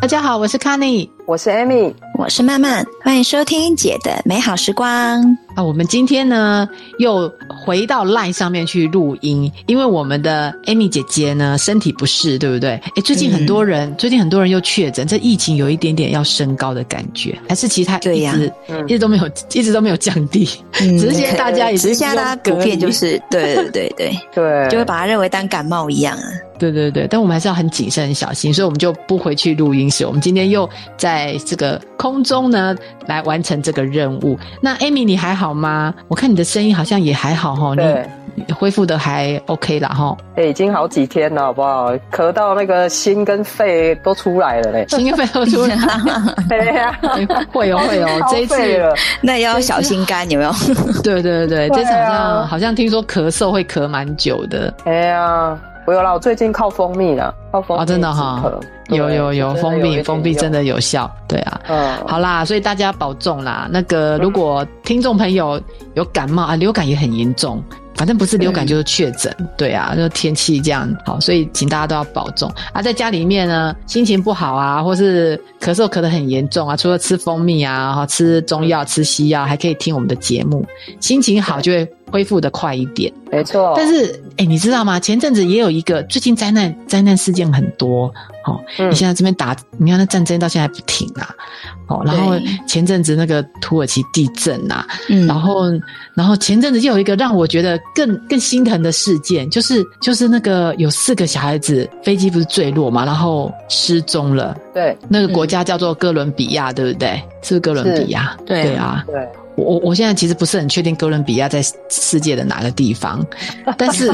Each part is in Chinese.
大家好，我是 Canny，我是 Amy，我是曼曼，欢迎收听姐的美好时光。啊，我们今天呢又回到 Line 上面去录音，因为我们的 Amy 姐姐呢身体不适，对不对？诶，最近很多人，嗯、最近很多人又确诊，这疫情有一点点要升高的感觉，还是其他一直对一直都没有，一直都没有降低，嗯、只是现在大家也是现在大家普遍就是对对对对 对，就会把它认为当感冒一样啊。对对对，但我们还是要很谨慎、很小心，所以我们就不回去录音室。我们今天又在这个空中呢来完成这个任务。那 Amy，你还好吗？我看你的声音好像也还好哈，你恢复的还 OK 啦哈。哎，已经好几天了，好不好？咳到那个心跟肺都出来了嘞，心跟肺都出来了。对呀，会哦会哦，这一次那也要小心肝有没有？对对对对，这次好像好像听说咳嗽会咳蛮久的。哎呀。我有啦，我最近靠蜂蜜了，靠蜂蜜、哦、真的哈、哦，有有有封闭封闭真的有效，对啊，嗯，好啦，所以大家保重啦。那个如果听众朋友有感冒啊，流感也很严重，反正不是流感就是确诊，对啊，就天气这样，好，所以请大家都要保重啊。在家里面呢，心情不好啊，或是咳嗽咳得很严重啊，除了吃蜂蜜啊，吃中药、吃西药，还可以听我们的节目，心情好就会恢复的快一点。没错，但是哎、欸，你知道吗？前阵子也有一个，最近灾难灾难事件很多，哦，嗯、你现在这边打，你看那战争到现在还不停啊，哦，然后前阵子那个土耳其地震啊，嗯，然后然后前阵子又有一个让我觉得更更心疼的事件，就是就是那个有四个小孩子飞机不是坠落嘛，然后失踪了，对，那个国家叫做哥伦比亚，对不对？是不是哥伦比亚？对，对啊，对。我我现在其实不是很确定哥伦比亚在世界的哪个地方，但是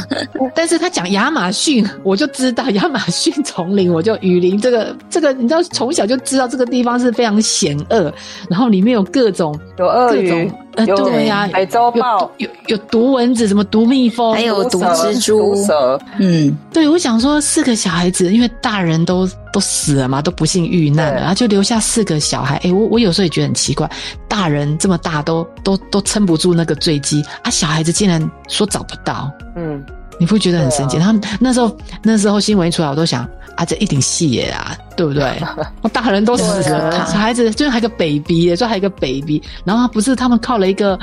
但是他讲亚马逊，我就知道亚马逊丛林，我就雨林这个这个，你知道从小就知道这个地方是非常险恶，然后里面有各种有鳄鱼。呃，对呀、啊，美洲豹有有，有毒蚊子，什么毒蜜蜂，还有毒蜘蛛，毒蛇。嗯，对，我想说四个小孩子，因为大人都都死了嘛，都不幸遇难了，然后就留下四个小孩。哎，我我有时候也觉得很奇怪，大人这么大都都都撑不住那个坠机啊，小孩子竟然说找不到。嗯，你不觉得很神奇？啊、他们那时候那时候新闻一出来，我都想。啊，这一定戏耶啊，对不对？我 大人都死了，小孩子就还有个 baby，说还有个 baby，然后不是他们靠了一个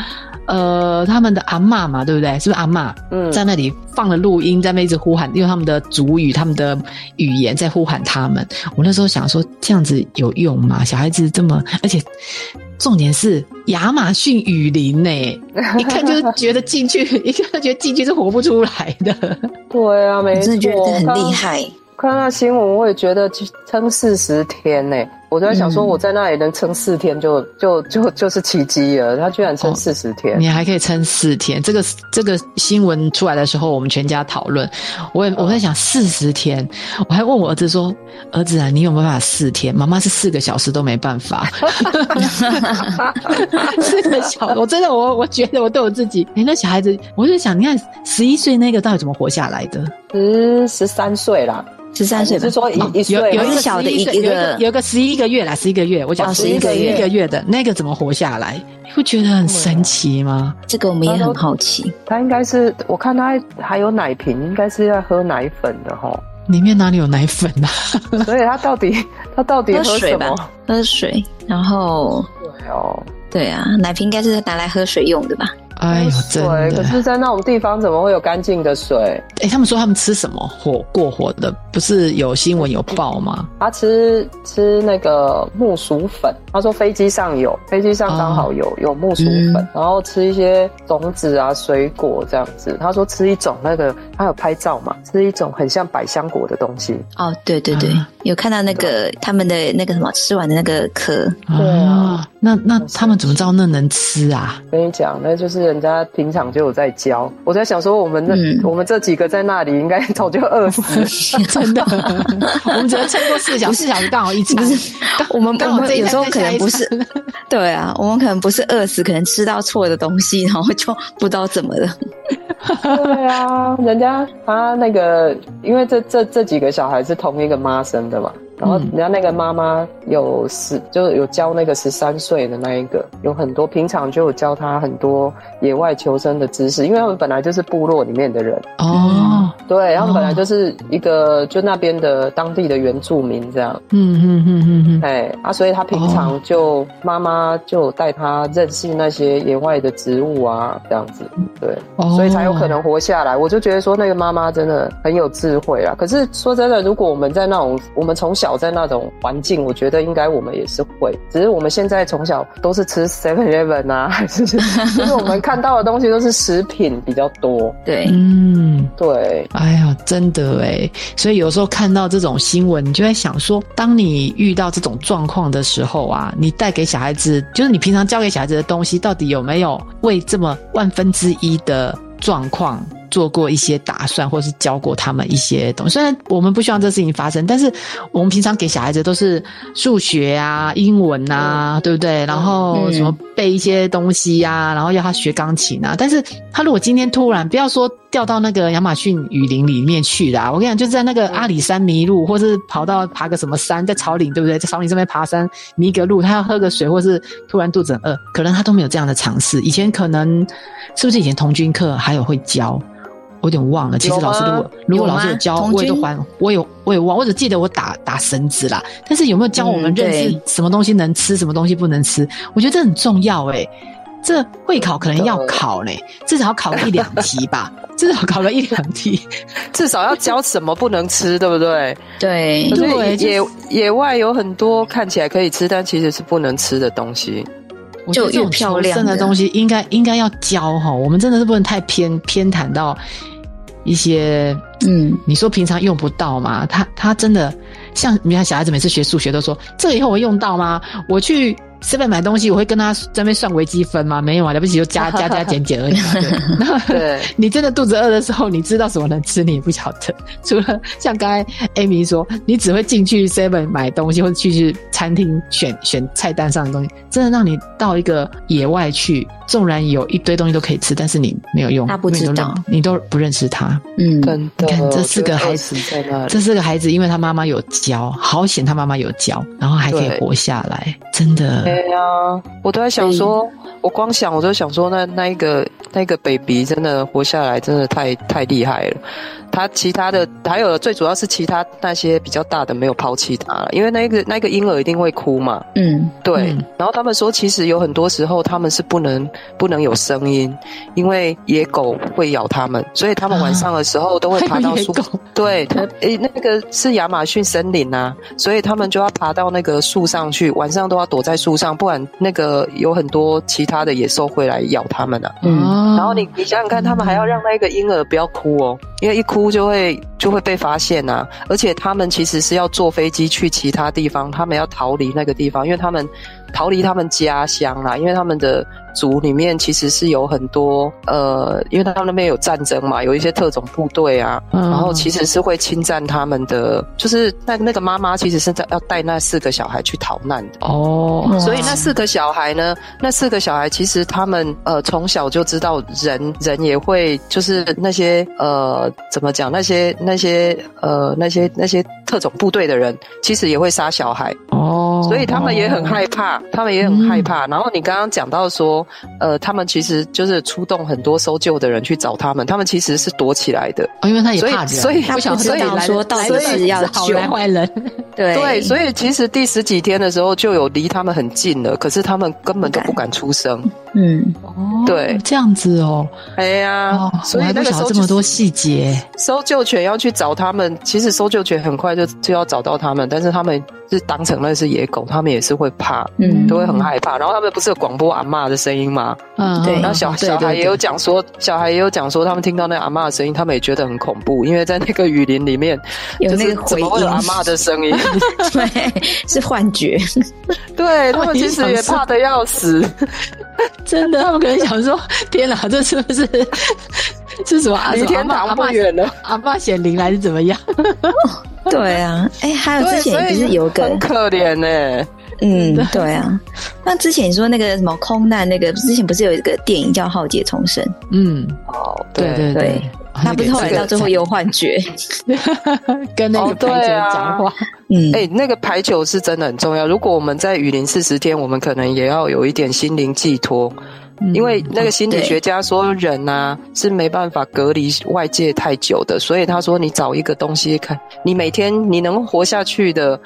呃他们的阿嬷嘛，对不对？是不是阿嬷？嗯，在那里放了录音，在那一直呼喊，用他们的族语、他们的语言在呼喊他们。我那时候想说，这样子有用吗？小孩子这么，而且重点是亚马逊雨林呢，一看就 觉得进去，一看就觉得进去是活不出来的。对啊，没错，真的觉得很厉害。看到新闻，我也觉得撑四十天呢。我就在想说，我在那里能撑四天就，就就就就是奇迹了。他居然撑四十天，哦，你还可以撑四天。这个这个新闻出来的时候，我们全家讨论。我也我在想四十天，我还问我儿子说：“儿子啊，你有没有办法四天？妈妈是四个小时都没办法。”四个小时，我真的我我觉得我对我自己，哎，那小孩子，我就想，你看十一岁那个到底怎么活下来的？十十三岁啦。十三岁，是说一一岁，有一个小的一个，有一个有个十一个月啦，十一个月，我讲十一个月，一个月的那个怎么活下来？你不觉得很神奇吗？这个我们也很好奇。他应该是，我看他还有奶瓶，应该是要喝奶粉的齁。里面哪里有奶粉啊？所以他到底他到底喝什么？喝水，然后对哦，对啊，奶瓶应该是拿来喝水用的吧？哎呦，真的！可是，在那种地方怎么会有干净的水？哎、欸，他们说他们吃什么火过火的？不是有新闻有报吗？他吃吃那个木薯粉。他说飞机上有，飞机上刚好有、哦、有木薯粉、嗯，然后吃一些种子啊、水果这样子。他说吃一种那个，他有拍照嘛？吃一种很像百香果的东西。哦，对对对，啊、有看到那个他们的那个什么吃完的那个壳。对啊，那那他们怎么知道那能吃啊？跟你讲，那就是。人家平常就有在教，我在想说，我们那、嗯、我们这几个在那里应该 早就饿死，真的。我们只能撑过四小时，四小时刚好一餐。我们我们有时候可能不是，对啊，我们可能不是饿死，可能吃到错的东西，然后就不知道怎么了。对啊，人家他那个，因为这这这几个小孩是同一个妈生的嘛。然后人家那个妈妈有十，就是有教那个十三岁的那一个，有很多平常就有教他很多野外求生的知识，因为他们本来就是部落里面的人。哦，对，他们本来就是一个就那边的当地的原住民这样。嗯嗯嗯嗯嗯。哎啊，所以他平常就妈妈就带他认识那些野外的植物啊，这样子。对，所以才有可能活下来。我就觉得说那个妈妈真的很有智慧啊。可是说真的，如果我们在那种我们从小在那种环境，我觉得应该我们也是会，只是我们现在从小都是吃 Seven Eleven 啊，还是就是我们看到的东西都是食品比较多。对，嗯，对。哎呀，真的哎，所以有时候看到这种新闻，你就在想说，当你遇到这种状况的时候啊，你带给小孩子，就是你平常教给小孩子的东西，到底有没有为这么万分之一的状况做过一些打算，或是教过他们一些东西。虽然我们不希望这事情发生，但是我们平常给小孩子都是数学啊、英文啊，嗯、对不对？然后什么背一些东西呀、啊，然后要他学钢琴啊。但是他如果今天突然不要说掉到那个亚马逊雨林里面去啦，我跟你讲，就是在那个阿里山迷路，或是跑到爬个什么山，在草岭，对不对？在草岭上面爬山迷个路，他要喝个水，或是突然肚子很饿，可能他都没有这样的尝试。以前可能是不是以前童军课还有会教？我有点忘了，其实老师如果如果老师有教，我也都还，我有我也忘，我只记得我打打绳子啦。但是有没有教我们认识什么东西能吃，什么东西不能吃？我觉得这很重要诶。这会考可能要考嘞，至少考一两题吧，至少考了一两题，至少要教什么不能吃，对不对？对对，野野外有很多看起来可以吃，但其实是不能吃的东西。就越漂亮的东西，应该应该要教哈。我们真的是不能太偏偏袒到。一些嗯，你说平常用不到嘛？他他真的像你看小孩子每次学数学都说，这个以后我会用到吗？我去。随便买东西，我会跟他在那边算微积分吗？没有啊，了不起就加加加减减而已。然 后对，你真的肚子饿的时候，你知道什么能吃，你也不晓得。除了像刚才 Amy 说，你只会进去 Seven 买东西，或者去去餐厅选选菜单上的东西。真的让你到一个野外去，纵然有一堆东西都可以吃，但是你没有用，他不知道，你都不认识他。嗯，你看这四个孩子，这四个孩子，因为他妈妈有教，好险他妈妈有教，然后还可以活下来，真的。对呀、啊，我都在想说，我光想我都想说那，那那一个那个 baby 真的活下来，真的太太厉害了。他其他的还有最主要是其他那些比较大的没有抛弃他了，因为那个那个婴儿一定会哭嘛。嗯，对。嗯、然后他们说，其实有很多时候他们是不能不能有声音，因为野狗会咬他们，所以他们晚上的时候都会爬到树。啊、对，他诶，那个是亚马逊森林啊，所以他们就要爬到那个树上去，晚上都要躲在树上，不然那个有很多其他的野兽会来咬他们啊。嗯。然后你你想想看，他们还要让那个婴儿不要哭哦，因为一哭。就会就会被发现呐、而且他们其实是要坐飞机去其他地方，他们要逃离那个地方，因为他们逃离他们家乡啦，因为他们的。族里面其实是有很多呃，因为他们那边有战争嘛，有一些特种部队啊，嗯、然后其实是会侵占他们的，就是那那个妈妈其实是在要带那四个小孩去逃难的哦，所以那四个小孩呢，那四个小孩其实他们呃从小就知道人人也会就是那些呃怎么讲那些那些呃那些那些特种部队的人其实也会杀小孩哦，所以他们也很害怕，他们也很害怕。嗯、然后你刚刚讲到说。呃，他们其实就是出动很多搜救的人去找他们，他们其实是躲起来的，哦，因为他也怕人，所以他不想知道说到底是要救坏人，对。对，所以其实第十几天的时候就有离他们很近了，可是他们根本都不敢出声，嗯，哦，对，这样子哦，哎呀，所以那个时候这么多细节，搜救犬要去找他们，其实搜救犬很快就就要找到他们，但是他们。是当成那是野狗，他们也是会怕，嗯，都会很害怕。然后他们不是有广播阿嬷的声音吗？嗯，对。然后小小孩也有讲说，小孩也有讲说，他们听到那阿嬷的声音，他们也觉得很恐怖，因为在那个雨林里面有那个回音，有阿嬷的声音，对，是幻觉。对，他们其实也怕的要死，真的，他们可能想说：天哪，这是不是是什么？离天堂不远了，阿爸显灵还是怎么样？对啊，哎，还有之前不是有个很可怜呢、欸？嗯，对啊。那之前你说那个什么空难，那个之前不是有一个电影叫《浩劫重生》？嗯，哦，对对对，他不是后来到最后有幻觉，跟那个排球讲话。嗯，哎，那个排球是真的很重要。如果我们在雨林四十天，我们可能也要有一点心灵寄托。因为那个心理学家说人啊是没办法隔离外界太久的，所以他说你找一个东西看，你每天你能活下去的。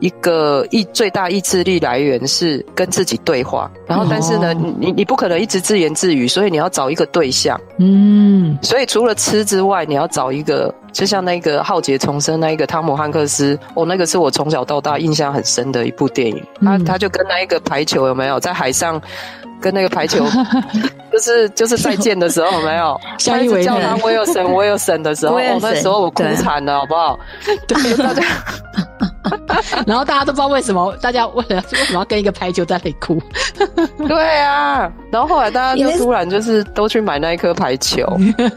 一个意最大意志力来源是跟自己对话，然后但是呢，哦、你你不可能一直自言自语，所以你要找一个对象。嗯，所以除了吃之外，你要找一个，就像那个《浩劫重生》那一个汤姆汉克斯，哦，那个是我从小到大印象很深的一部电影。他他就跟那一个排球有没有在海上跟那个排球，就是就是再见的时候有没有？下一次叫他威尔森威尔森的时候，我那时候我哭惨了，好不好？对，大家。然后大家都不知道为什么，大家为了为什么要跟一个排球在那里哭？对啊，然后后来大家就突然就是都去买那一颗排球，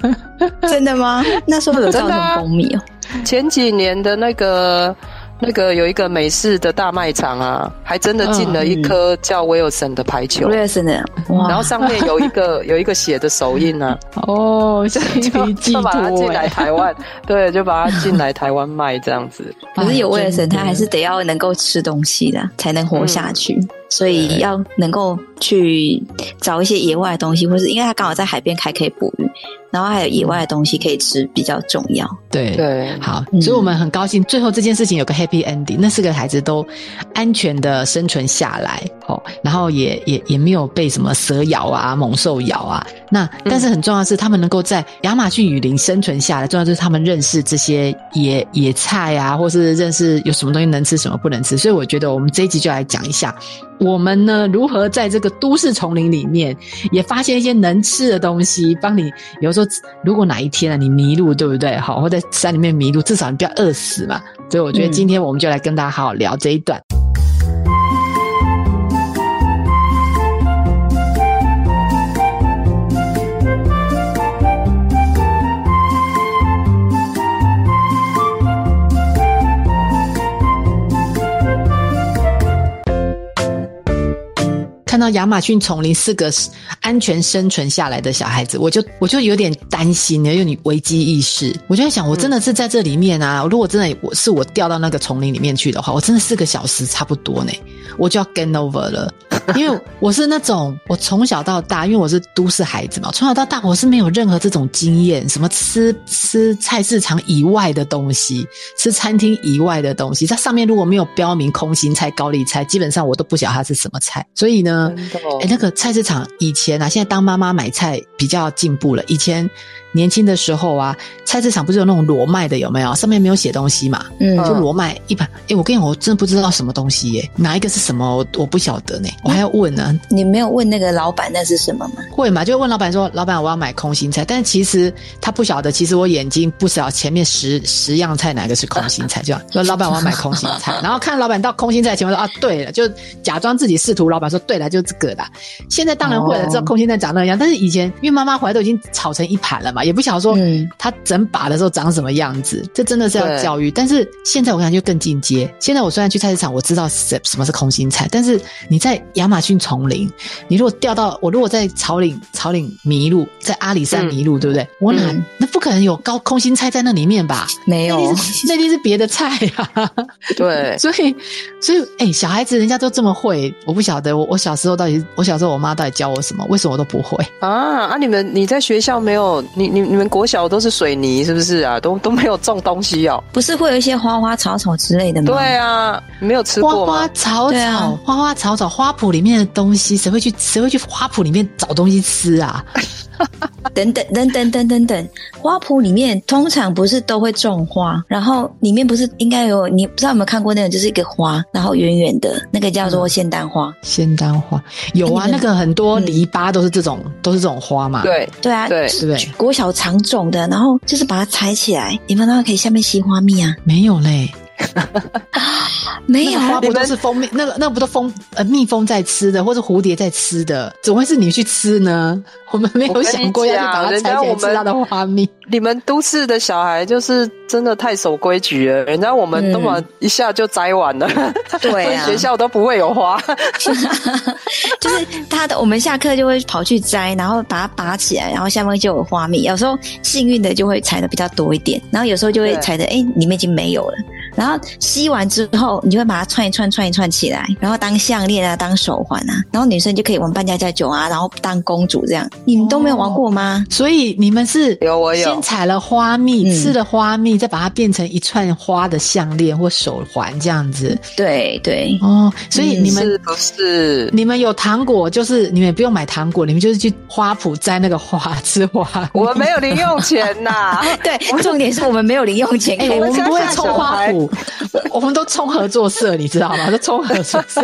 真的吗？那时候有造成风靡哦。前几年的那个。那个有一个美式的大卖场啊，还真的进了一颗叫威尔森的排球。威尔森的，然后上面有一个 有一个写的手印啊。哦，就就把它进来台湾，对，就把它进来台湾卖这样子。可是有威尔森，他还是得要能够吃东西的，才能活下去。嗯所以要能够去找一些野外的东西，或是因为它刚好在海边还可以捕鱼，然后还有野外的东西可以吃，比较重要。对。对，好，所以我们很高兴，最后这件事情有个 happy ending，那四个孩子都安全的生存下来，哦，然后也也也没有被什么蛇咬啊、猛兽咬啊。那但是很重要的是，他们能够在亚马逊雨林生存下来，重要就是他们认识这些野野菜啊，或是认识有什么东西能吃，什么不能吃。所以我觉得我们这一集就来讲一下。我们呢，如何在这个都市丛林里面也发现一些能吃的东西，帮你，比如说，如果哪一天啊你迷路，对不对？好，或在山里面迷路，至少你不要饿死嘛。所以我觉得今天我们就来跟大家好好聊这一段。嗯看到亚马逊丛林四个安全生存下来的小孩子，我就我就有点担心，因为你危机意识，我就在想，我真的是在这里面啊，如果真的我是我掉到那个丛林里面去的话，我真的四个小时差不多呢，我就要 game over 了。因为我是那种，我从小到大，因为我是都市孩子嘛，从小到大我是没有任何这种经验，什么吃吃菜市场以外的东西，吃餐厅以外的东西，它上面如果没有标明空心菜、高丽菜，基本上我都不晓得它是什么菜。所以呢，哎，那个菜市场以前啊，现在当妈妈买菜比较进步了，以前。年轻的时候啊，菜市场不是有那种裸卖的，有没有？上面没有写东西嘛，嗯，就裸卖一盘。哎、欸，我跟你讲，我真的不知道什么东西耶，哪一个是什么？我我不晓得呢，我还要问呢。你没有问那个老板那是什么吗？会嘛，就问老板说，老板我要买空心菜，但是其实他不晓得，其实我眼睛不晓得前面十十样菜哪个是空心菜，就说老板我要买空心菜，然后看老板到空心菜前面说啊，对了，就假装自己试图。老板说对了，就这个啦。现在当然会了，知道空心菜长那样，但是以前因为妈妈回来都已经炒成一盘了嘛，也不晓得说。嗯他整把的时候长什么样子？这真的是要教育。但是现在我感觉就更进阶。现在我虽然去菜市场，我知道什什么是空心菜，但是你在亚马逊丛林，你如果掉到我如果在草岭草岭迷路，在阿里山迷路，对不对？我哪那不可能有高空心菜在那里面吧？没有，那一定是 别的菜呀。对，所以所以哎，小孩子人家都这么会，我不晓得。我我小时候到底，我小时候我妈到底教我什么？为什么我都不会啊？啊，你们你在学校没有？你你你们国小都是水泥是不是啊？都都没有种东西哦。不是会有一些花花草草之类的吗？对啊，没有吃过花花草草，啊、花花草草，花圃里面的东西，谁会去谁会去花圃里面找东西吃啊？等 等等等等等等，花圃里面通常不是都会种花，然后里面不是应该有？你不知道有没有看过那个，就是一个花，然后圆圆的，那个叫做仙丹花。仙丹花有啊，那个很多篱笆都是这种，都是这种花嘛。对对啊，对对，国小常种的，然后就是把它采起来，你们那可以下面吸花蜜啊？没有嘞。没有花不都是蜂蜜？那个那不都蜂呃蜜蜂在吃的，或者蝴蝶在吃的？怎么会是你去吃呢？我们没有想过要去把它采起来吃它的花蜜。你们都市的小孩就是真的太守规矩了，人家我们那么一下就摘完了。对啊，学校都不会有花，就是他的。我们下课就会跑去摘，然后把它拔起来，然后下面就有花蜜。有时候幸运的就会采的比较多一点，然后有时候就会采的哎，里面已经没有了。然后吸完之后，你就会把它串一串、串一串起来，然后当项链啊，当手环啊，然后女生就可以玩扮家家酒啊，然后当公主这样。你们都没有玩过吗？哦、所以你们是有我有先采了花蜜，吃了花蜜，再把它变成一串花的项链或手环这样子。对对哦，所以你们是不是？你们有糖果，就是你们也不用买糖果，你们就是去花圃摘那个花吃花。我们没有零用钱呐。对，重点是我们没有零用钱。哎，我们不会抽花圃，我们都充合作社，你知道吗？都充合作社，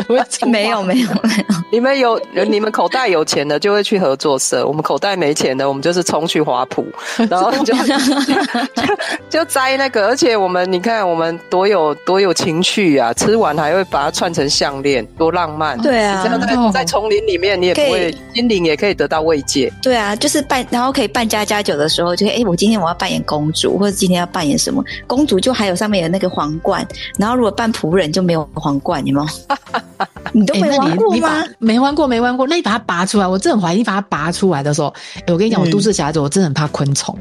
没有没有没有。你们有你们口袋有钱的就会去合作社，我们口袋没钱的，我们就是冲去花圃，然后就 就摘那个。而且我们你看，我们多有多有情趣啊！吃完还会把它串成项链，多浪漫。对啊，在在丛林里面，你也不会心灵也可以得到慰藉。对啊，就是扮，然后可以扮家家酒的时候，就哎，我今天我要扮演公主，或者今天要扮演什么公主，就还有上面有那个皇冠。然后如果扮仆人就没有皇冠，有没有？你都没玩过吗？没玩过，没玩过。那你把它拔出来，我真的很怀疑。你把它拔出来的时候，我跟你讲，我都市小孩子，我真的很怕昆虫。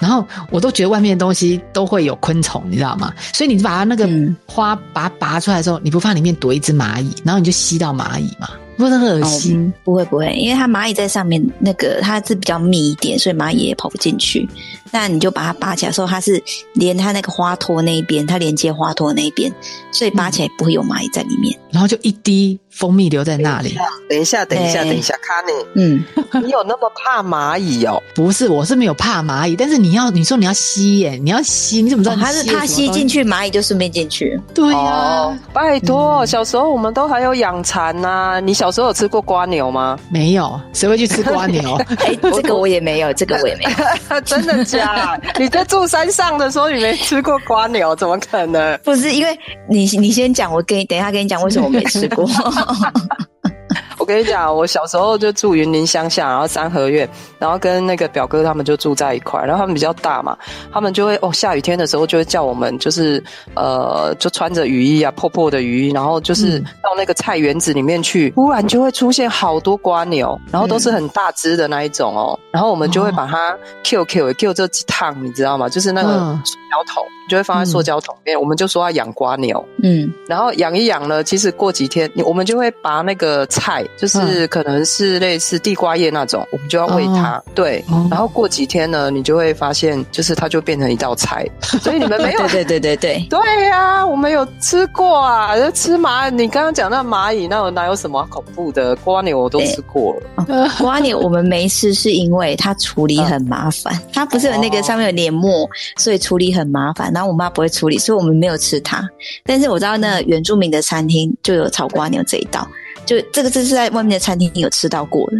然后我都觉得外面的东西都会有昆虫，你知道吗？所以你把它那个花把它拔出来的时候，你不怕里面躲一只蚂蚁，然后你就吸到蚂蚁嘛？不会很恶心？不会不会，因为它蚂蚁在上面，那个它是比较密一点，所以蚂蚁也跑不进去。那你就把它拔起来的时候，它是连它那个花托那一边，它连接花托那一边，所以拔起来不会有蚂蚁在里面。然后就一滴蜂蜜留在那里。等一下，等一下，等一下，卡尼，嗯，你有那么怕蚂蚁哦？不是，我是没有怕蚂蚁，但是你要你说你要吸耶，你要吸，你怎么知道？它是它吸进去，蚂蚁就顺便进去。对呀，拜托，小时候我们都还有养蚕呐。你小时候有吃过瓜牛吗？没有，谁会去吃瓜牛？哎，这个我也没有，这个我也没有，真的假？你在住山上的时候，你没吃过瓜牛，怎么可能？不是，因为你你先讲，我跟你等一下跟你讲为什么我没吃过。我跟你讲，我小时候就住云林乡下，然后三合院，然后跟那个表哥他们就住在一块，然后他们比较大嘛，他们就会哦，下雨天的时候就会叫我们，就是呃，就穿着雨衣啊，破破的雨衣，然后就是到那个菜园子里面去，忽然就会出现好多瓜牛，然后都是很大只的那一种哦，然后我们就会把它 Q Q Q 这几趟，你知道吗？就是那个塑胶桶，就会放在塑胶桶里面，我们就说要养瓜牛，嗯，然后养一养呢，其实过几天，我们就会拔那个菜。就是可能是类似地瓜叶那种，我们就要喂它。对，然后过几天呢，你就会发现，就是它就变成一道菜。所以你们没有？对对对对对。对呀，我们有吃过啊，就吃蚂。你刚刚讲那蚂蚁，那有哪有什么恐怖的？瓜牛我都吃过了。瓜牛我们没吃，是因为它处理很麻烦。它不是有那个上面有黏膜，所以处理很麻烦。然后我妈不会处理，所以我们没有吃它。但是我知道那原住民的餐厅就有炒瓜牛这一道。就这个，这是在外面的餐厅有吃到过的，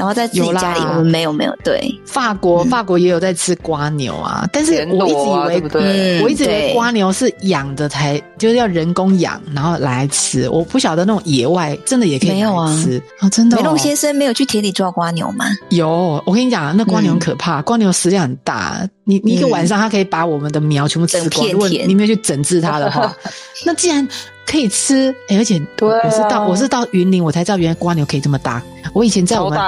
然后在自己家里我们没有没有。对，法国法国也有在吃瓜牛啊，但是我一直以为，对，我一直以为瓜牛是养的才就是要人工养，然后来吃。我不晓得那种野外真的也可以吃。没有啊，啊真的。梅隆先生没有去田里抓瓜牛吗？有，我跟你讲，那瓜牛很可怕，瓜牛食量很大，你你一个晚上它可以把我们的苗全部吃光。如果你没有去整治它的话，那既然。可以吃，欸、而且我是到我是到云林，我才知道原来瓜牛可以这么大。我以前在我们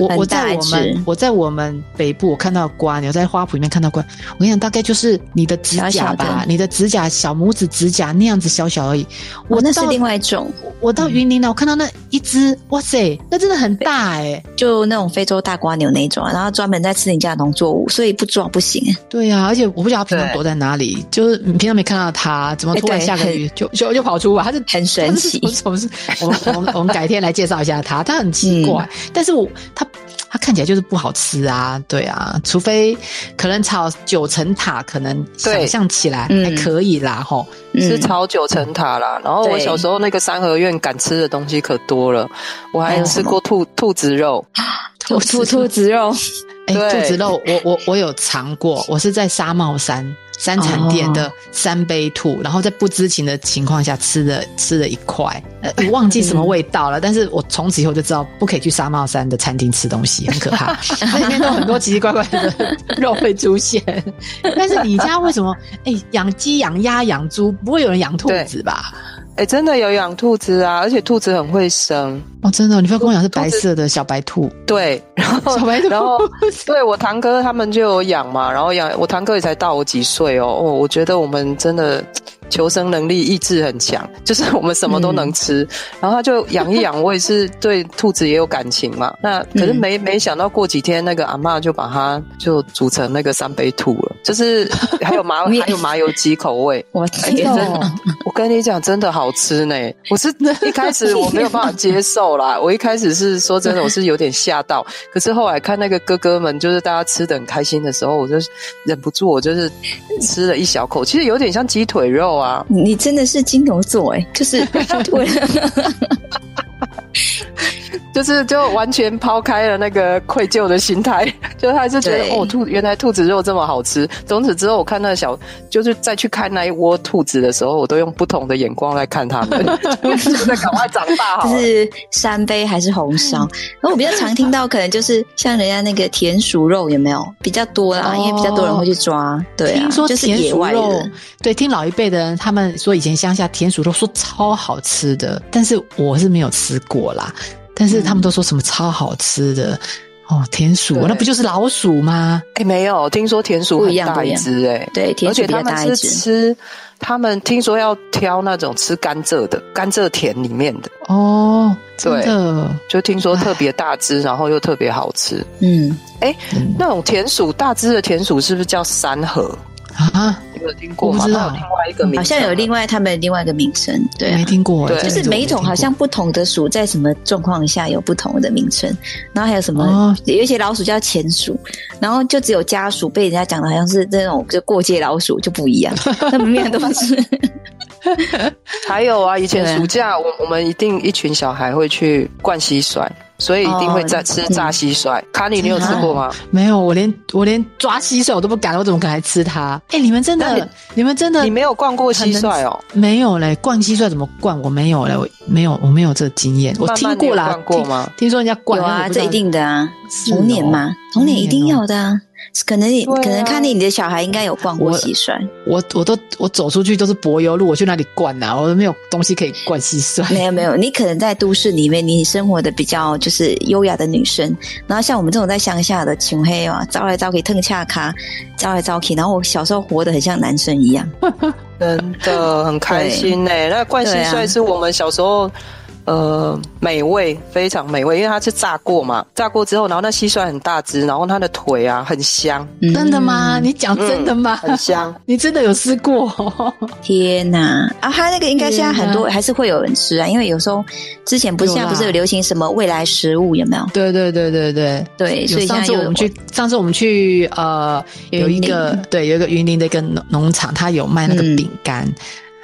我我在我们我在我们北部，我看到瓜牛在花圃里面看到瓜，我跟你讲，大概就是你的指甲吧，小小你的指甲小拇指指甲那样子小小而已。我那是另外一种。我到云林了，我看到那一只，哇塞，那真的很大哎、欸，就那种非洲大瓜牛那一种，然后专门在吃你家的农作物，所以不抓不行。对呀、啊，而且我不晓得它平常躲在哪里，就是你平常没看到它，怎么突然下个雨就就就跑出来？它是很神奇。我们我们我们我们改天来介绍一下它，它很奇怪，嗯、但是我它。它看起来就是不好吃啊，对啊，除非可能炒九层塔，可能想象起来还可以啦，吼，是炒九层塔啦。然后我小时候那个三合院敢吃的东西可多了，我还吃过兔兔子肉，兔兔兔子肉，哎，兔子肉，我我我有尝过，我是在沙帽山。三产店的三杯兔，oh. 然后在不知情的情况下吃了吃了一块，呃，我忘记什么味道了，但是我从此以后就知道不可以去沙帽山的餐厅吃东西，很可怕，那里面都有很多奇奇怪怪的肉会出现。但是你家为什么？哎、欸，养鸡、养鸭、养猪，不会有人养兔子吧？哎、欸，真的有养兔子啊，而且兔子很会生哦，真的。你不要跟我讲是白色的小白兔，对，然后小白兔，然后对我堂哥他们就有养嘛，然后养我堂哥也才大我几岁哦，哦，我觉得我们真的。求生能力、意志很强，就是我们什么都能吃。嗯、然后他就养一养，我也是对兔子也有感情嘛。那可是没、嗯、没想到过几天，那个阿嬷就把它就煮成那个三杯兔了，就是 还有麻还有麻油鸡口味。我天哪！我跟你讲，真的好吃呢。我是 一开始我没有办法接受啦，我一开始是说真的，我是有点吓到。可是后来看那个哥哥们，就是大家吃的很开心的时候，我就忍不住，我就是吃了一小口。其实有点像鸡腿肉。啊！你真的是金牛座哎，就是对。就是就完全抛开了那个愧疚的心态，就还是觉得哦，兔原来兔子肉这么好吃。从此之后，我看那个小，就是再去看那一窝兔子的时候，我都用不同的眼光来看它们，就是在赶快长大。就是山杯还是红烧？然后我比较常听到，可能就是像人家那个田鼠肉有没有比较多啦？哦、因为比较多人会去抓。对啊，听说田鼠肉，对，听老一辈的人他们说，以前乡下田鼠肉说超好吃的，但是我是没有吃过啦。但是他们都说什么超好吃的、嗯、哦，田鼠那不就是老鼠吗？哎、欸，没有，听说田鼠很大一只哎、欸，对，田鼠比较大一只。而且他们是吃，他们听说要挑那种吃甘蔗的甘蔗田里面的哦，对，就听说特别大只，然后又特别好吃。嗯，哎、那种田鼠大只的田鼠是不是叫山河？啊，有听过吗？有另外一个名，好像有另外他们另外一个名称，对、啊，没听过。对，就是每一种好像不同的鼠在什么状况下有不同的名称，然后还有什么、哦，有一些老鼠叫钱鼠，然后就只有家鼠被人家讲的好像是这种就过街老鼠就不一样，他们面都是。还有啊，以前暑假我我们一定一群小孩会去灌蟋蟀。所以一定会在吃炸蟋蟀。卡尼，你有吃过吗？没有，我连我连抓蟋蟀我都不敢，我怎么敢来吃它？哎、欸，你们真的你，你们真的，你没有逛过蟋蟀哦？没有嘞，逛蟋蟀怎么逛？我没有嘞，我没有，我没有这个经验。我听过啦，逛过吗？听，听说人家逛有啊，这一定的啊，童年嘛，童年一定要的啊。可能你、啊、可能看你你的小孩应该有灌过蟋蟀，我我都我走出去都是柏油路，我去哪里灌啊？我都没有东西可以灌蟋蟀。没有没有，你可能在都市里面，你生活的比较就是优雅的女生，然后像我们这种在乡下的穷黑啊，招来招去腾恰卡，招来招去，然后我小时候活得很像男生一样，真的很开心呢、欸。那灌蟋蟀是我们小时候。呃，美味非常美味，因为它是炸过嘛，炸过之后，然后那蟋蟀很大只，然后它的腿啊很香。嗯、真的吗？你讲真的吗？嗯、很香，你真的有吃过？天哪！啊，它那个应该现在很多还是会有人吃啊，因为有时候之前不是现在不是有流行什么未来食物有没有？对对对对对对，所以上次我们去，上次我们去呃有一个对有一个云林的一个农农场，它有卖那个饼干。嗯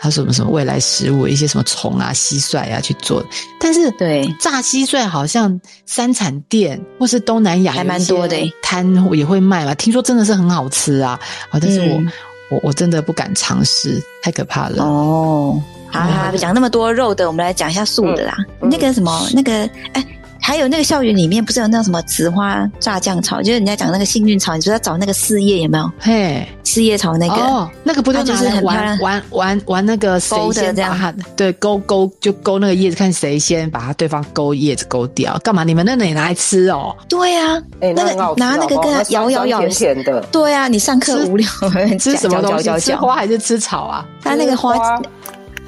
他说什么什么未来食物，一些什么虫啊、蟋蟀啊去做，但是对。炸蟋蟀好像三产店或是东南亚还蛮多的摊也会卖嘛，听说真的是很好吃啊，啊，但是我、嗯、我我真的不敢尝试，太可怕了哦。好，好，讲那么多肉的，我们来讲一下素的啦。嗯、那个什么，那个哎。还有那个校园里面不是有那种什么紫花炸酱草，就是人家讲那个幸运草，你说要找那个四叶有没有？嘿，四叶草那个，哦，那个不就就是很玩玩玩玩那个谁先把它对勾勾就勾那个叶子，看谁先把它对方勾叶子勾掉，干嘛？你们那里拿来吃哦？对呀、啊欸，那个拿那个跟它摇摇摇，甜甜的。对啊，你上课无聊 吃什么 东西？吃花还是吃草啊？它那个花。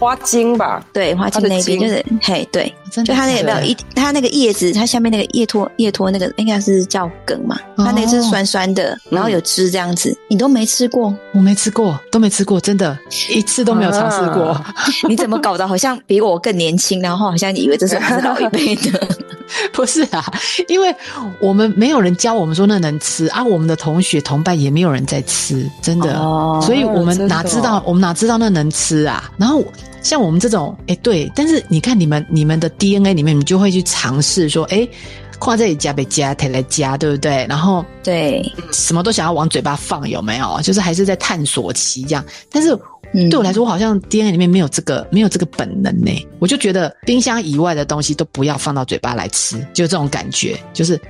花茎吧，对，花茎那边就是，嘿，对，就它那个没有一，它那个叶子，它下面那个叶托叶托那个应该是叫梗嘛，它那个是酸酸的，哦、然后有汁这样子、嗯，你都没吃过？我没吃过，都没吃过，真的，一次都没有尝试过、啊。你怎么搞的？好像比我更年轻，然后好像你以为这是我是老一辈的？不是啊，因为我们没有人教我们说那能吃啊，我们的同学同伴也没有人在吃，真的，哦、所以我们哪知道、哦，我们哪知道那能吃啊？然后。像我们这种，哎，对，但是你看你们你们的 DNA 里面，你就会去尝试说，哎，跨这里加被加，抬来加，对不对？然后对，什么都想要往嘴巴放，有没有？就是还是在探索期这样，但是。嗯、对我来说，我好像 DNA 里面没有这个没有这个本能呢。我就觉得冰箱以外的东西都不要放到嘴巴来吃，就这种感觉，就是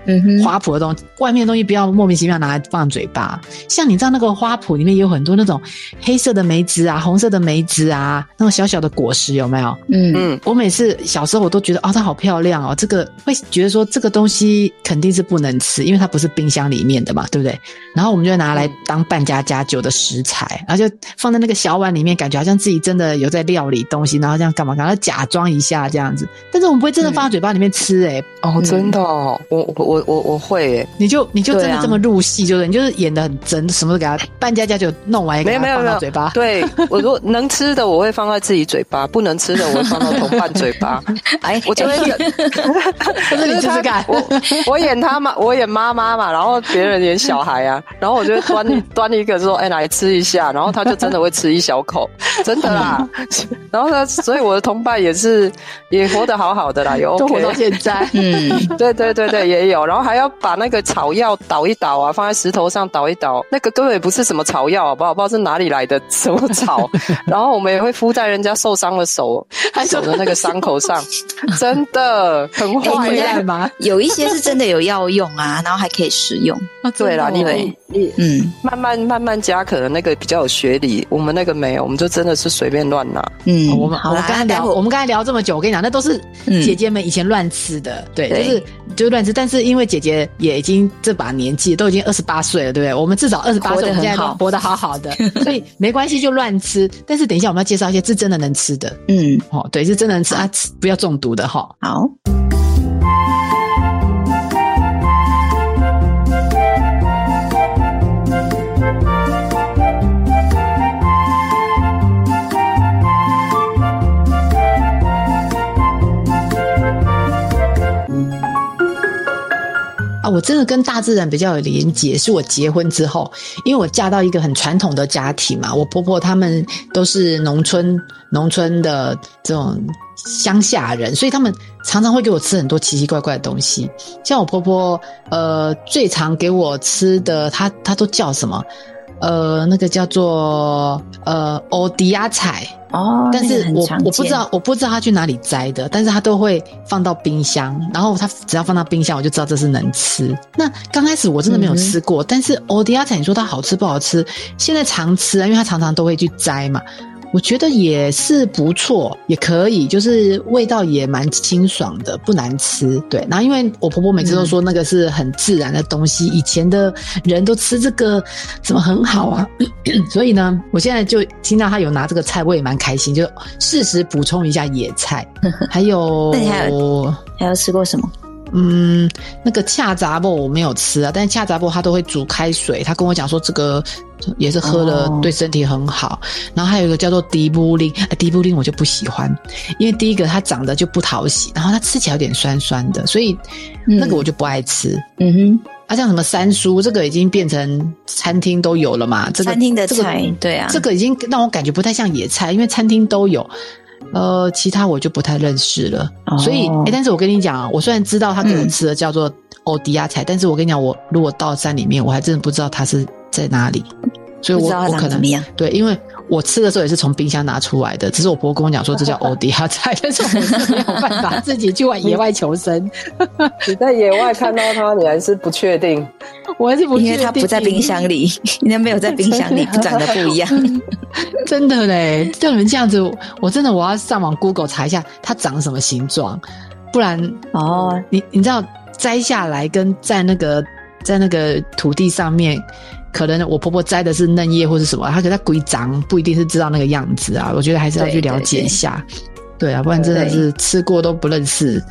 花圃的东西，外面的东西不要莫名其妙拿来放嘴巴。像你知道那个花圃里面有很多那种黑色的梅子啊，红色的梅子啊，那种小小的果实有没有？嗯嗯，我每次小时候我都觉得哦，它好漂亮哦，这个会觉得说这个东西肯定是不能吃，因为它不是冰箱里面的嘛，对不对？然后我们就拿来当半家家酒的食材，然后就放在那个小碗里面，感觉好像自己真的有在料理东西，然后这样干嘛？干嘛假装一下这样子，但是我们不会真的放在嘴巴里面吃哎。哦，真的哦，我我我我会哎，你就你就真的这么入戏，就是、啊、你就是演的很真，什么都给他半家家酒弄完，没有没有嘴巴。对，我如果能吃的我会放在自己嘴巴，不能吃的我会放到同伴嘴巴。哎，我就会，可 是你试试看，我我演他妈，我演妈妈嘛，然后别人演小孩啊，然后我就端 端一个说，哎，来吃一下，然后他就真的会吃一小口。真的啦，然后呢，所以我的同伴也是也活得好好的啦，有、OK、都活到现在。嗯，对对对对，也有。然后还要把那个草药倒一倒啊，放在石头上倒一倒，那个根本不是什么草药，好不好？不知道是哪里来的什么草。然后我们也会敷在人家受伤的手，手的那个伤口上，真的很坏吗？有一些是真的有药用啊，然后还可以食用。啊，对啦，你你你，嗯，慢慢慢慢加，可能那个比较有学理，我们那个没有，我们就真的是随便乱拿。嗯，我们我们刚才聊，我们刚才聊这么久，我跟你讲，那都是姐姐们以前乱吃的，嗯、对，就是就乱吃。但是因为姐姐也已经这把年纪，都已经二十八岁了，对不对？我们至少二十八岁，我们现在都活得好好的，所以没关系，就乱吃。但是等一下我们要介绍一些是真的能吃的，嗯，哦，对，是真的能吃啊，不要中毒的哈。好。啊，我真的跟大自然比较有连结，是我结婚之后，因为我嫁到一个很传统的家庭嘛，我婆婆他们都是农村农村的这种乡下人，所以他们常常会给我吃很多奇奇怪怪的东西。像我婆婆，呃，最常给我吃的，她她都叫什么？呃，那个叫做呃欧迪亚彩哦，但是我我不知道我不知道他去哪里摘的，但是他都会放到冰箱，然后他只要放到冰箱，我就知道这是能吃。那刚开始我真的没有吃过，嗯、但是欧迪亚彩你说它好吃不好吃？现在常吃啊，因为他常常都会去摘嘛。我觉得也是不错，也可以，就是味道也蛮清爽的，不难吃。对，然后因为我婆婆每次都说那个是很自然的东西，嗯、以前的人都吃这个，怎么很好啊？所以呢，我现在就听到她有拿这个菜，我也蛮开心，就适时补充一下野菜。还有，那你还有还有吃过什么？嗯，那个恰杂布我没有吃啊，但是恰杂布他都会煮开水，他跟我讲说这个也是喝了对身体很好。哦、然后还有一个叫做迪布林，啊、迪布林我就不喜欢，因为第一个它长得就不讨喜，然后它吃起来有点酸酸的，所以那个我就不爱吃。嗯哼，啊，像什么三叔，这个已经变成餐厅都有了嘛？这个餐厅的菜，这个、对啊，这个已经让我感觉不太像野菜，因为餐厅都有。呃，其他我就不太认识了，哦、所以，哎、欸，但是我跟你讲啊，我虽然知道他可能吃的叫做欧迪亚菜，嗯、但是我跟你讲，我如果到山里面，我还真的不知道它是在哪里，所以我我可能对，因为我吃的时候也是从冰箱拿出来的，只是我婆婆跟我讲说这叫欧迪亚菜，但是我是没有办法自己去往野外求生。你在野外看到它，你还是不确定。我还是不，因为它不在冰箱里，因为没有在冰箱里，长得不一样。真的嘞，像你们这样子，我真的我要上网 Google 查一下它长什么形状，不然哦，你你知道摘下来跟在那个在那个土地上面，可能我婆婆摘的是嫩叶或是什么，她可能鬼长不一定是知道那个样子啊。我觉得还是要去了解一下，对啊，不然真的是吃过都不认识，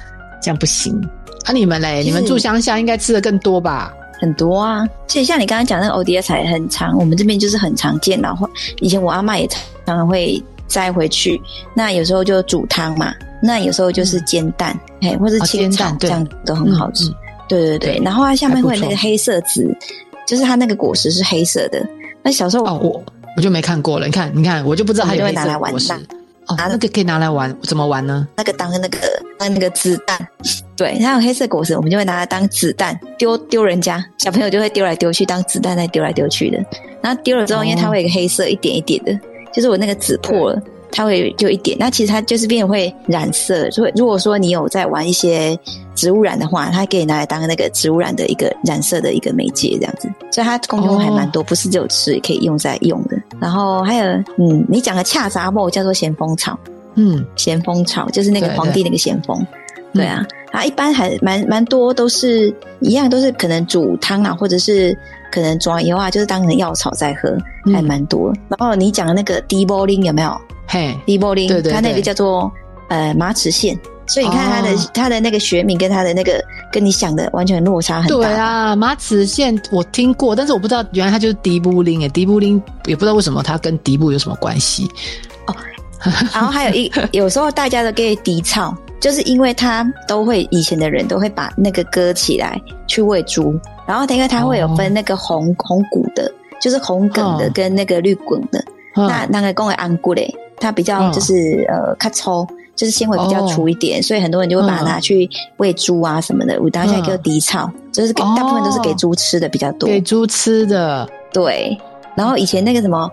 这样不行。啊，你们嘞，你们住乡下应该吃的更多吧？很多啊，其实像你刚刚讲那个欧迪亚菜很长，我们这边就是很常见。然后以前我阿嬷也常常会摘回去，那有时候就煮汤嘛，那有时候就是煎蛋，哎、嗯，或是清炒，这样都很好吃。对对对，然后它下面会有那个黑色籽，就是它那个果实是黑色的。那小时候哦，我我就没看过了。你看，你看，我就不知道它有黑色果实。拿哦，那个可以拿来玩，怎么玩呢？那个当那个当那个子弹。对，它有黑色果实，我们就会拿它当子弹丢丢人家，小朋友就会丢来丢去当子弹再丢来丢去的。然后丢了之后，哦、因为它会有一个黑色一点一点的，就是我那个纸破了，它会就一点。那其实它就是变会染色，所以如果说你有在玩一些植物染的话，它可以拿来当那个植物染的一个染色的一个媒介这样子。所以它功用还蛮多，哦、不是只有吃，可以用在用的。然后还有，嗯，你讲的恰杂木叫做咸丰草，嗯，咸丰草就是那个皇帝那个咸丰。对啊，啊，一般还蛮蛮多都是一样，都是可能煮汤啊，或者是可能抓油啊，就是当成药草在喝，还蛮多。然后你讲的那个低波林有没有？嘿，低波林，它那个叫做呃马齿苋，所以你看它的它的那个学名跟它的那个跟你想的完全落差很大。对啊，马齿苋我听过，但是我不知道原来它就是迪布林诶，迪布林也不知道为什么它跟迪布有什么关系哦。然后还有一 有时候大家都给迪草。就是因为它都会，以前的人都会把那个割起来去喂猪，然后因为它会有分那个红、哦、红谷的，就是红梗的跟那个绿梗的。哦、那那个公为安骨嘞，它比较就是、哦、呃，它粗，就是纤维比较粗一点，哦、所以很多人就会把它拿去喂猪啊什么的。我当下叫迪草，就是给、哦、大部分都是给猪吃的比较多，给猪吃的。对，然后以前那个什么，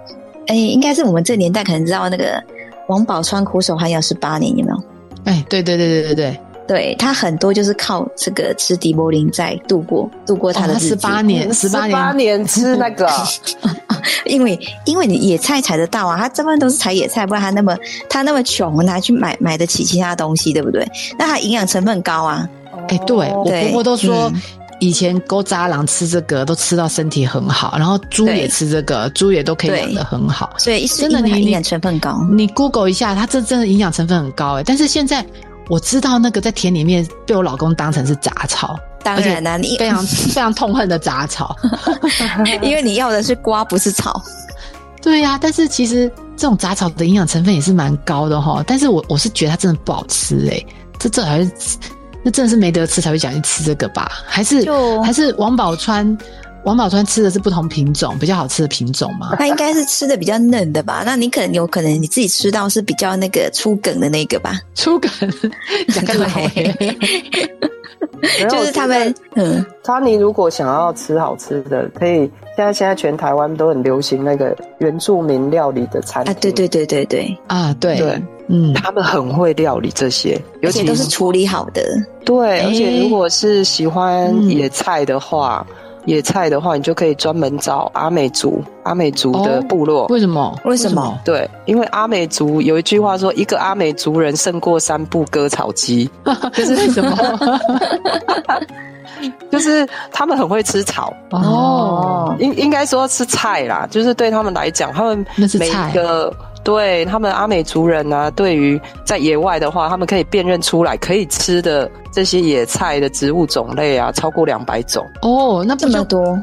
哎，应该是我们这年代可能知道那个王宝钏苦守寒窑十八年，有没有？哎，对对对对对对，对他很多就是靠这个吃迪波林在度过度过他的十八年，十八年，十八年吃那个，因为因为你野菜采得到啊，他这边都是采野菜，不然他那么他那么穷，拿去买买得起其他东西，对不对？那他营养成分高啊。哎，对我婆婆都说，以前勾渣狼吃这个都吃到身体很好，然后猪也吃这个，猪也都可以养得很好。所以真的，你营养成分高。你 Google 一下，它这真的营养成分很高哎。但是现在我知道那个在田里面被我老公当成是杂草，当然啦，你非常 非常痛恨的杂草，因为你要的是瓜，不是草。对呀，但是其实这种杂草的营养成分也是蛮高的哈。但是我我是觉得它真的不好吃哎，这这还是。那真的是没得吃才会想去吃这个吧？还是就还是王宝釧？王宝钏吃的是不同品种比较好吃的品种吗？他应该是吃的比较嫩的吧？那你可能有可能你自己吃到是比较那个粗梗的那个吧？粗梗，讲个老就是他们，嗯，他你如果想要吃好吃的，可以现在现在全台湾都很流行那个原住民料理的餐厅啊，对对对对对啊，对对，嗯，他们很会料理这些，而且都是处理好的，对，而且如果是喜欢野菜的话。野菜的话，你就可以专门找阿美族，阿美族的部落。哦、为什么？为什么？对，因为阿美族有一句话说：“一个阿美族人胜过三部割草机。”就是为什么？就是他们很会吃草哦，应应该说吃菜啦。就是对他们来讲，他们每一个。对他们阿美族人呢、啊，对于在野外的话，他们可以辨认出来可以吃的这些野菜的植物种类啊，超过两百种哦。那这么多，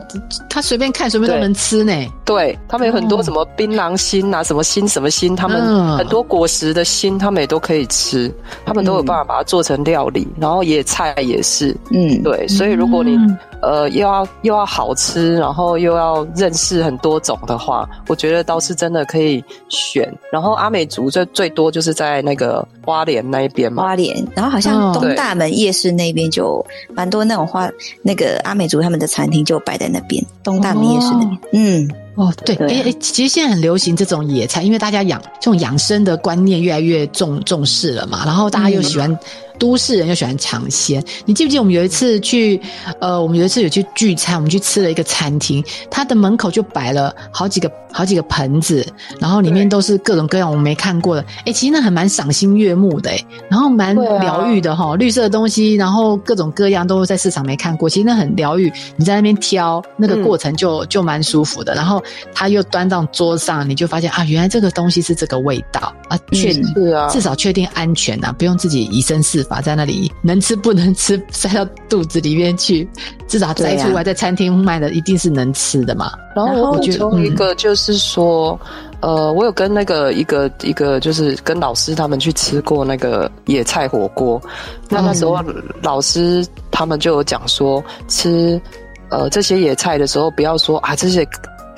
他随便看随便都能吃呢。对，他们有很多什么槟榔心啊，哦、什么心什么心，他们很多果实的心，他们也都可以吃。他们都有办法把它做成料理，嗯、然后野菜也是。嗯，对，所以如果你。嗯呃，又要又要好吃，然后又要认识很多种的话，我觉得倒是真的可以选。然后阿美族最最多就是在那个花莲那一边嘛，花莲，然后好像东大门夜市那边就蛮多那种花，那个阿美族他们的餐厅就摆在那边，东大门夜市那边，哦、嗯。哦，对，哎哎、啊，其实现在很流行这种野菜，因为大家养这种养生的观念越来越重重视了嘛，然后大家又喜欢。嗯都市人又喜欢尝鲜，你记不记得我们有一次去，呃，我们有一次有去聚餐，我们去吃了一个餐厅，它的门口就摆了好几个好几个盆子，然后里面都是各种各样我们没看过的，哎，其实那还蛮赏心悦目的，哎，然后蛮疗愈的哈，啊、绿色的东西，然后各种各样都在市场没看过，其实那很疗愈，你在那边挑那个过程就、嗯、就蛮舒服的，然后他又端到桌上，你就发现啊，原来这个东西是这个味道啊，确、嗯、是啊，至少确定安全啊，不用自己以身试法。在那里能吃不能吃塞到肚子里面去，至少摘出来在餐厅卖的一定是能吃的嘛。然后我觉得一个就是说，嗯、呃，我有跟那个一个一个就是跟老师他们去吃过那个野菜火锅，那那时候老师他们就有讲说，吃呃这些野菜的时候不要说啊这些。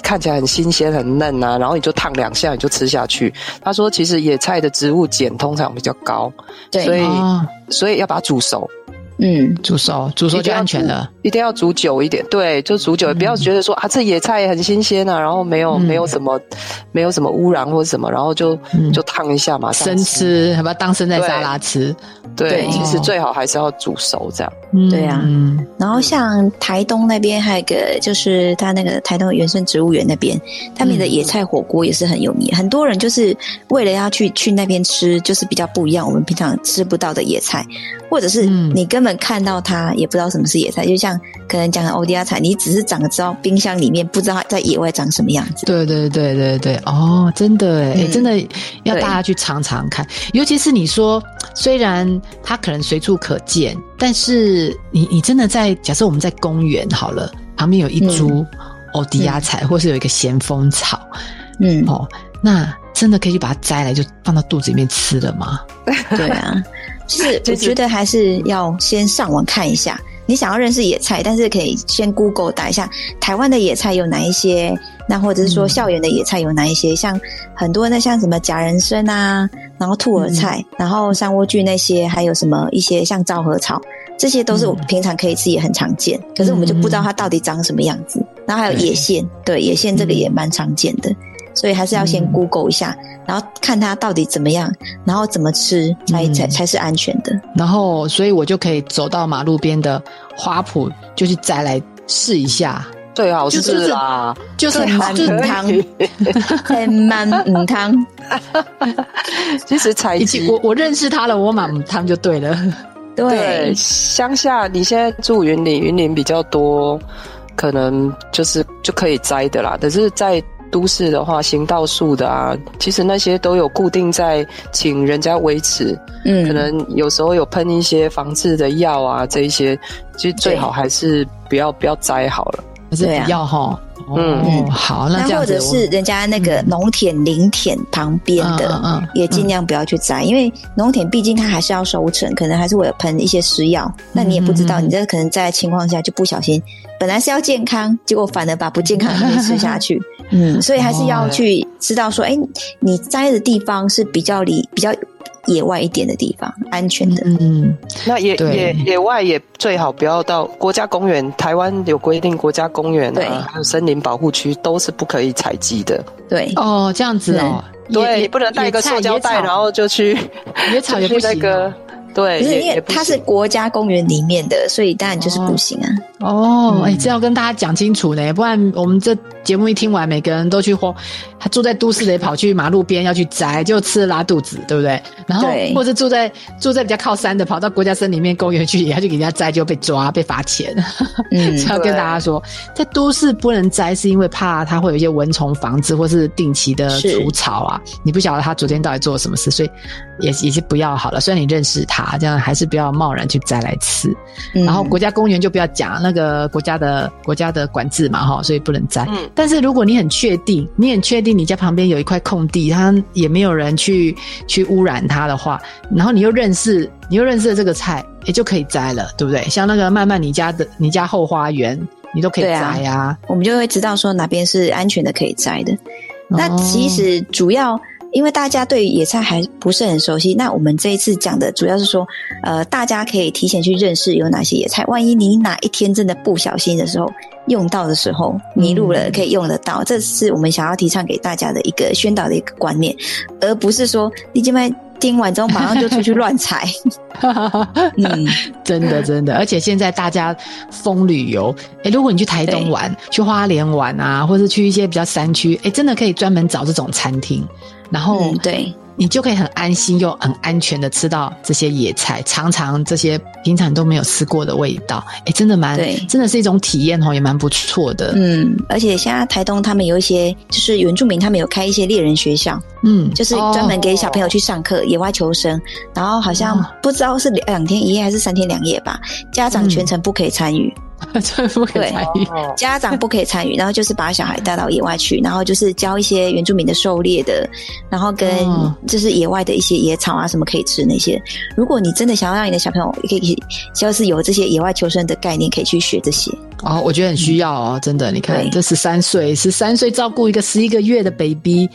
看起来很新鲜很嫩啊，然后你就烫两下你就吃下去。他说，其实野菜的植物碱通常比较高，对所以、哦、所以要把它煮熟，嗯，煮熟，煮熟就安全了。一定要煮久一点，对，就煮久，不要觉得说啊，这野菜很新鲜啊，然后没有没有什么没有什么污染或者什么，然后就就烫一下嘛，生吃，要不要当生菜沙拉吃？对，其实最好还是要煮熟这样。对啊，然后像台东那边还有一个，就是他那个台东原生植物园那边，他们的野菜火锅也是很有名，很多人就是为了要去去那边吃，就是比较不一样，我们平常吃不到的野菜。或者是你根本看到它也不知道什么是野菜，嗯、就像可能讲的欧迪亚菜，你只是长得知道冰箱里面不知道它在野外长什么样子。对对对对对，哦，真的哎、嗯，真的要大家去尝尝看。尤其是你说，虽然它可能随处可见，但是你你真的在假设我们在公园好了，旁边有一株欧迪亚菜，或是有一个咸丰草，嗯哦，那真的可以去把它摘来就放到肚子里面吃了吗？对啊。就是我觉得还是要先上网看一下，你想要认识野菜，但是可以先 Google 打一下台湾的野菜有哪一些，那或者是说校园的野菜有哪一些，像很多那像什么假人参啊，然后兔儿菜，然后山莴苣那些，还有什么一些像昭和草，这些都是我们平常可以吃，也很常见，可是我们就不知道它到底长什么样子。然后还有野苋，对，野苋这个也蛮常见的。所以还是要先 Google 一下，嗯，然后看它到底怎么样，然后怎么吃才才才是安全的。然后，所以我就可以走到马路边的花圃，就去摘来试一下。最好是啦，就是满汤，很满汤。其实采集，我我认识他了，我满汤就对了。对，乡下你现在住云林，云林比较多，可能就是就可以摘的啦。可是，在都市的话，行道树的啊，其实那些都有固定在请人家维持，嗯，可能有时候有喷一些防治的药啊，这一些，其实最好还是不要不要摘好了，还是不要哈。嗯。嗯，好，那或者是人家那个农田林田旁边的，也尽量不要去摘，因为农田毕竟它还是要收成，可能还是会有喷一些施药，那你也不知道，你这可能在情况下就不小心，本来是要健康，结果反而把不健康的东西吃下去。嗯，所以还是要去知道说，哎、欸，你摘的地方是比较离比较野外一点的地方，安全的。嗯，那野野野外也最好不要到国家公园。台湾有规定，国家公园啊，还有森林保护区都是不可以采集的。对，哦，这样子哦，对，你不能带一个塑胶袋，然后就去野草也不行。对，是因为它是国家公园里面的，所以当然就是不行啊。哦，哎、嗯，这要跟大家讲清楚呢，不然我们这节目一听完，每个人都去慌。他住在都市里，跑去马路边要去摘，就吃了拉肚子，对不对？然后或者住在住在比较靠山的，跑到国家森林里面公园去，也要去给人家摘，就被抓被罚钱。嗯，要跟大家说，在都市不能摘，是因为怕它会有一些蚊虫防治，或是定期的除草啊。你不晓得他昨天到底做了什么事，所以也也是不要好了。虽然你认识他，这样还是不要贸然去摘来吃。嗯、然后国家公园就不要讲那个国家的国家的管制嘛，哈，所以不能摘。嗯，但是如果你很确定，你很确定。你家旁边有一块空地，它也没有人去去污染它的话，然后你又认识，你又认识了这个菜，也就可以摘了，对不对？像那个慢慢，你家的你家后花园，你都可以摘呀、啊啊。我们就会知道说哪边是安全的，可以摘的。那其实主要。因为大家对野菜还不是很熟悉，那我们这一次讲的主要是说，呃，大家可以提前去认识有哪些野菜。万一你哪一天真的不小心的时候用到的时候迷路了，可以用得到。这是我们想要提倡给大家的一个宣导的一个观念，而不是说你今晚听完之后马上就出去乱采。嗯，真的真的，而且现在大家疯旅游，诶，如果你去台东玩，去花莲玩啊，或者去一些比较山区，诶，真的可以专门找这种餐厅。然后，嗯，对。你就可以很安心又很安全的吃到这些野菜，尝尝这些平常都没有吃过的味道，哎，真的蛮，对，真的是一种体验哦，也蛮不错的。嗯，而且现在台东他们有一些就是原住民，他们有开一些猎人学校，嗯，就是专门给小朋友去上课，野外求生，然后好像不知道是两天一夜还是三天两夜吧，家长全程不可以参与。嗯 不可以参与，家长不可以参与，然后就是把小孩带到野外去，然后就是教一些原住民的狩猎的，然后跟就是野外的一些野草啊什么可以吃那些。如果你真的想要让你的小朋友可以，就是有这些野外求生的概念，可以去学这些。哦，我觉得很需要哦，真的。你看，这十三岁，十三岁照顾一个十一个月的 baby。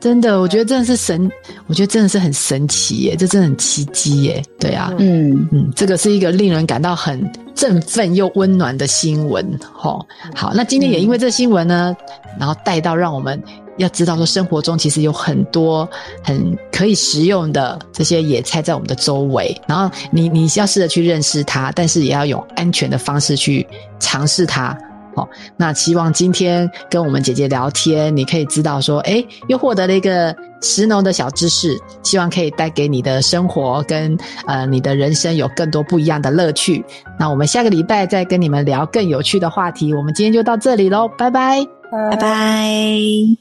真的，我觉得真的是神，我觉得真的是很神奇耶，这真的很奇迹耶，对啊，嗯。嗯，这个是一个令人感到很振奋又温暖的新闻，齁，好，那今天也因为这新闻呢，然后带到让我们要知道说，生活中其实有很多很可以食用的这些野菜在我们的周围，然后你你要试着去认识它，但是也要用安全的方式去尝试它。好，那希望今天跟我们姐姐聊天，你可以知道说，哎，又获得了一个食农的小知识，希望可以带给你的生活跟呃你的人生有更多不一样的乐趣。那我们下个礼拜再跟你们聊更有趣的话题。我们今天就到这里喽，拜拜，拜拜。